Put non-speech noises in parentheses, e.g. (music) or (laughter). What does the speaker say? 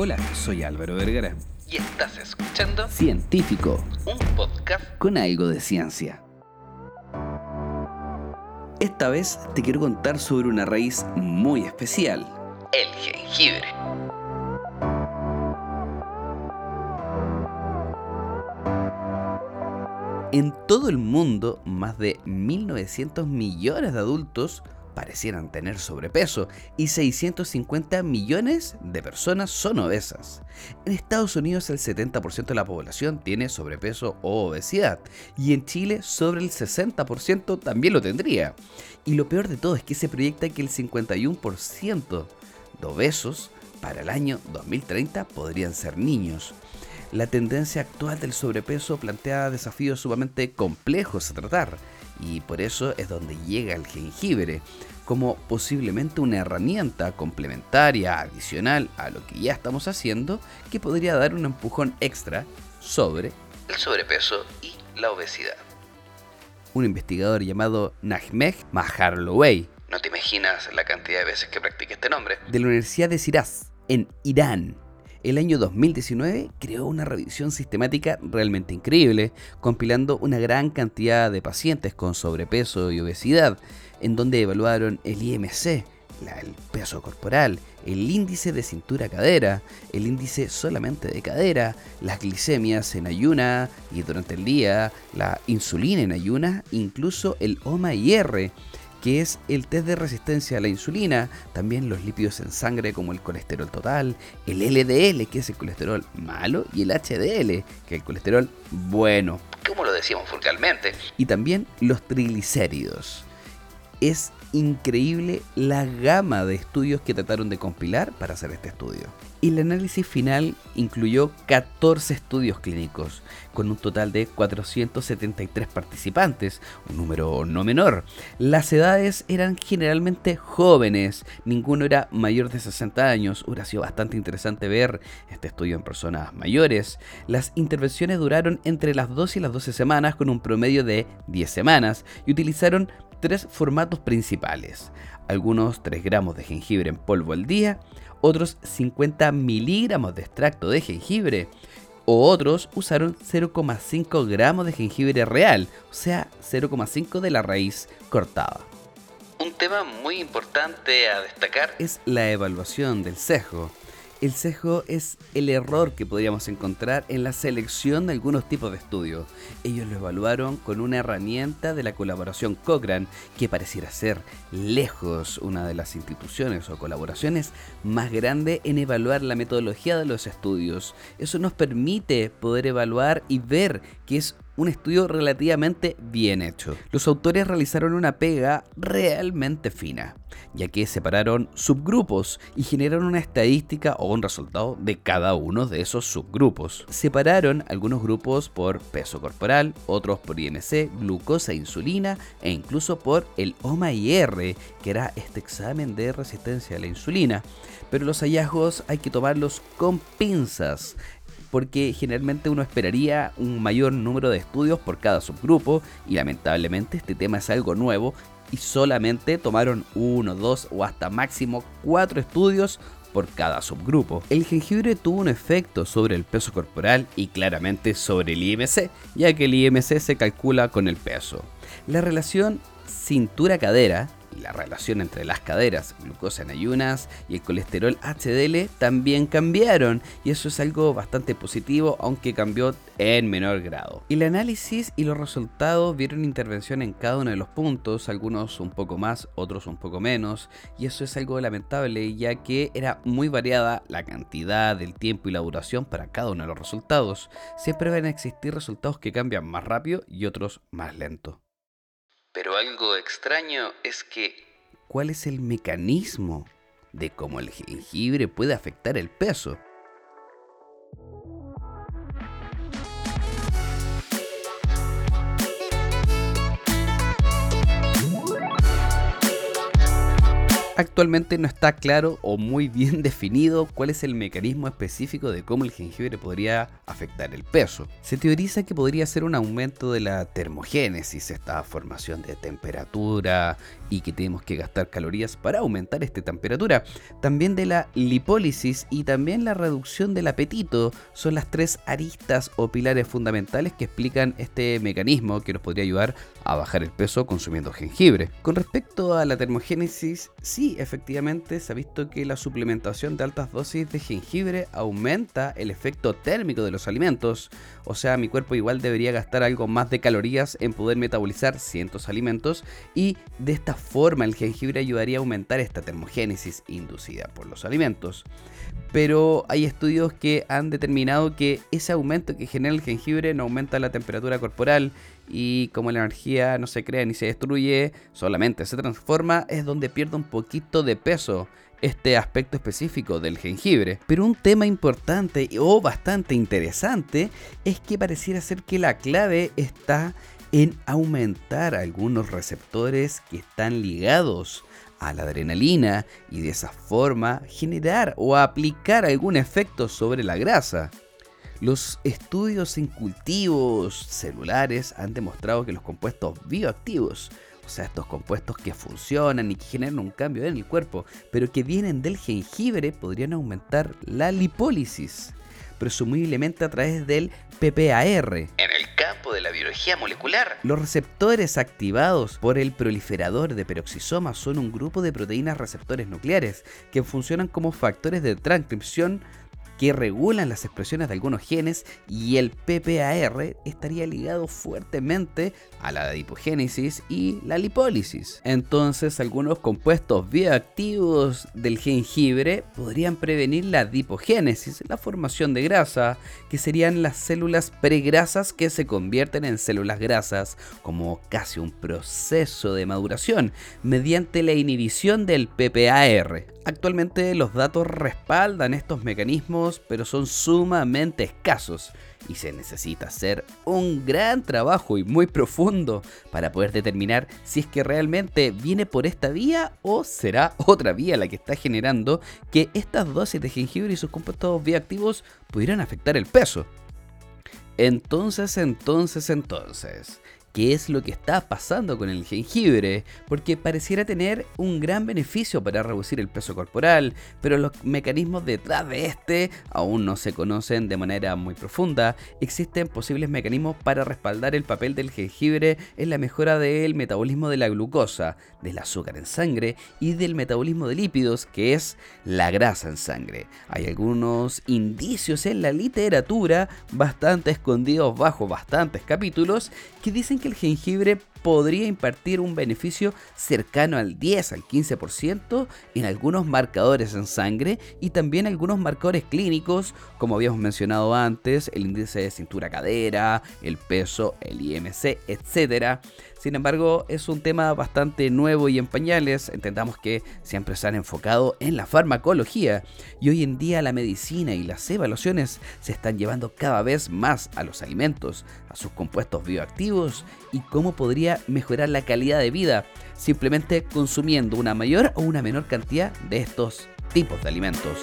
Hola, soy Álvaro Vergara. Y estás escuchando Científico, un podcast con algo de ciencia. Esta vez te quiero contar sobre una raíz muy especial. el jengibre. En todo el mundo, más de 1.900 millones de adultos parecieran tener sobrepeso y 650 millones de personas son obesas. En Estados Unidos el 70% de la población tiene sobrepeso o obesidad y en Chile sobre el 60% también lo tendría. Y lo peor de todo es que se proyecta que el 51% de obesos para el año 2030 podrían ser niños. La tendencia actual del sobrepeso plantea desafíos sumamente complejos a tratar y por eso es donde llega el jengibre como posiblemente una herramienta complementaria adicional a lo que ya estamos haciendo que podría dar un empujón extra sobre El sobrepeso y la obesidad. un investigador llamado Najmeh Maharlowey No te imaginas la cantidad de veces que practiqué este nombre. de la Universidad de Shiraz, en Irán. El año 2019 creó una revisión sistemática realmente increíble, compilando una gran cantidad de pacientes con sobrepeso y obesidad, en donde evaluaron el IMC, el peso corporal, el índice de cintura-cadera, el índice solamente de cadera, las glicemias en ayuna y durante el día, la insulina en ayuna, incluso el OMA-IR, que es el test de resistencia a la insulina, también los lípidos en sangre como el colesterol total, el LDL, que es el colesterol malo, y el HDL, que es el colesterol bueno, Como lo decíamos vulgarmente. y también los triglicéridos. Es increíble la gama de estudios que trataron de compilar para hacer este estudio. Y el análisis final incluyó 14 estudios clínicos, con un total de 473 participantes, un número no menor. Las edades eran generalmente jóvenes, ninguno era mayor de 60 años. Hubiera sido bastante interesante ver este estudio en personas mayores. Las intervenciones duraron entre las 2 y las 12 semanas, con un promedio de 10 semanas, y utilizaron tres formatos principales. Algunos 3 gramos de jengibre en polvo al día, otros 50 miligramos de extracto de jengibre, o otros usaron 0,5 gramos de jengibre real, o sea, 0,5 de la raíz cortada. Un tema muy importante a destacar Es la evaluación del sesgo. El sesgo es el error que podríamos encontrar en la selección de algunos tipos de estudios. Ellos lo evaluaron con una herramienta de la colaboración Cochrane, que pareciera ser lejos una de las instituciones o colaboraciones más grande en evaluar la metodología de los estudios. Eso nos permite poder evaluar y ver que es un estudio relativamente bien hecho. Los autores realizaron una pega realmente fina, ya que separaron subgrupos y generaron una estadística o un resultado de cada uno de esos subgrupos. Separaron algunos grupos por peso corporal, otros por IMC, glucosa, insulina e incluso por el OMA-IR, que era este examen de resistencia a la insulina. Pero los hallazgos hay que tomarlos con pinzas porque generalmente uno esperaría un mayor número de estudios por cada subgrupo y lamentablemente este tema es algo nuevo y solamente tomaron uno, dos o hasta máximo cuatro estudios por cada subgrupo. El jengibre tuvo un efecto sobre el peso corporal y claramente sobre el IMC, ya que el IMC se calcula con el peso. La relación cintura-cadera y la relación entre las caderas, glucosa en ayunas y el colesterol HDL también cambiaron y eso es algo bastante positivo aunque cambió en menor grado. El análisis y los resultados vieron intervención en cada uno de los puntos, algunos un poco más, otros un poco menos y eso es algo lamentable ya que era muy variada la cantidad, el tiempo y la duración para cada uno de los resultados. Siempre van a existir resultados que cambian más rápido y otros más lento. Pero algo extraño es que ¿Cuál es el mecanismo de cómo el jengibre puede afectar el peso? Actualmente no está claro o muy bien (laughs) definido cuál es el mecanismo específico de cómo el jengibre podría afectar el peso. Se teoriza que podría ser un aumento de la termogénesis, esta formación de temperatura y que tenemos que gastar calorías para aumentar esta temperatura. También de la lipólisis y también la reducción del apetito son las tres aristas o pilares fundamentales que explican este mecanismo que nos podría ayudar a bajar el peso consumiendo jengibre. Con respecto a la termogénesis, sí, efectivamente se ha visto que la suplementación de altas dosis de jengibre aumenta el efecto térmico de los alimentos, o sea, mi cuerpo igual debería gastar algo más de calorías en poder metabolizar cientos alimentos y de esta forma el jengibre ayudaría a aumentar esta termogénesis inducida por los alimentos. Pero hay estudios que han determinado que ese aumento que genera el jengibre no aumenta la temperatura corporal y como la energía no se crea ni se destruye, solamente se transforma, es donde pierde un poquito de peso este aspecto específico del jengibre. Pero un tema importante o bastante interesante es que pareciera ser que la clave está en aumentar algunos receptores que están ligados a la adrenalina y de esa forma generar o aplicar algún efecto sobre la grasa. Los estudios en cultivos celulares han demostrado que los compuestos bioactivos, o sea, estos compuestos que funcionan y que generan un cambio en el cuerpo, pero que vienen del jengibre, podrían aumentar la lipólisis, presumiblemente a través del PPAR. En el campo de la biología molecular. Los receptores activados por el proliferador de peroxisoma son un grupo de proteínas receptores nucleares que funcionan como factores de transcripción que regulan las expresiones de algunos genes y el PPAR estaría ligado fuertemente a la adipogénesis y la lipólisis. Entonces algunos compuestos bioactivos del jengibre podrían prevenir la adipogénesis, la formación de grasa, que serían las células pregrasas que se convierten en células grasas como casi un proceso de maduración mediante la inhibición del PPAR. Actualmente los datos respaldan estos mecanismos, pero son sumamente escasos y se necesita hacer un gran trabajo y muy profundo para poder determinar si es que realmente viene por esta vía o será otra vía la que está generando que estas dosis de jengibre y sus compuestos bioactivos pudieran afectar el peso. Entonces, entonces, entonces, qué es lo que está pasando con el jengibre, porque pareciera tener un gran beneficio para reducir el peso corporal, pero los mecanismos detrás de este aún no se conocen de manera muy profunda. Existen posibles mecanismos para respaldar el papel del jengibre en la mejora del metabolismo de la glucosa, del azúcar en sangre y del metabolismo de lípidos, que es la grasa en sangre. Hay algunos indicios en la literatura bastante escondidos bajo bastantes capítulos que dicen que el jengibre podría impartir un beneficio cercano al 10 al 15% en algunos marcadores en sangre y también algunos marcadores clínicos, como habíamos mencionado antes, el índice de cintura cadera, el peso, el IMC, etc. Sin embargo, es un tema bastante nuevo y en pañales. Entendamos que siempre se han enfocado en la farmacología y hoy en día la medicina y las evaluaciones se están llevando cada vez más a los alimentos, a sus compuestos bioactivos y cómo mejorar la calidad de vida simplemente consumiendo una mayor o una menor cantidad de estos tipos de alimentos.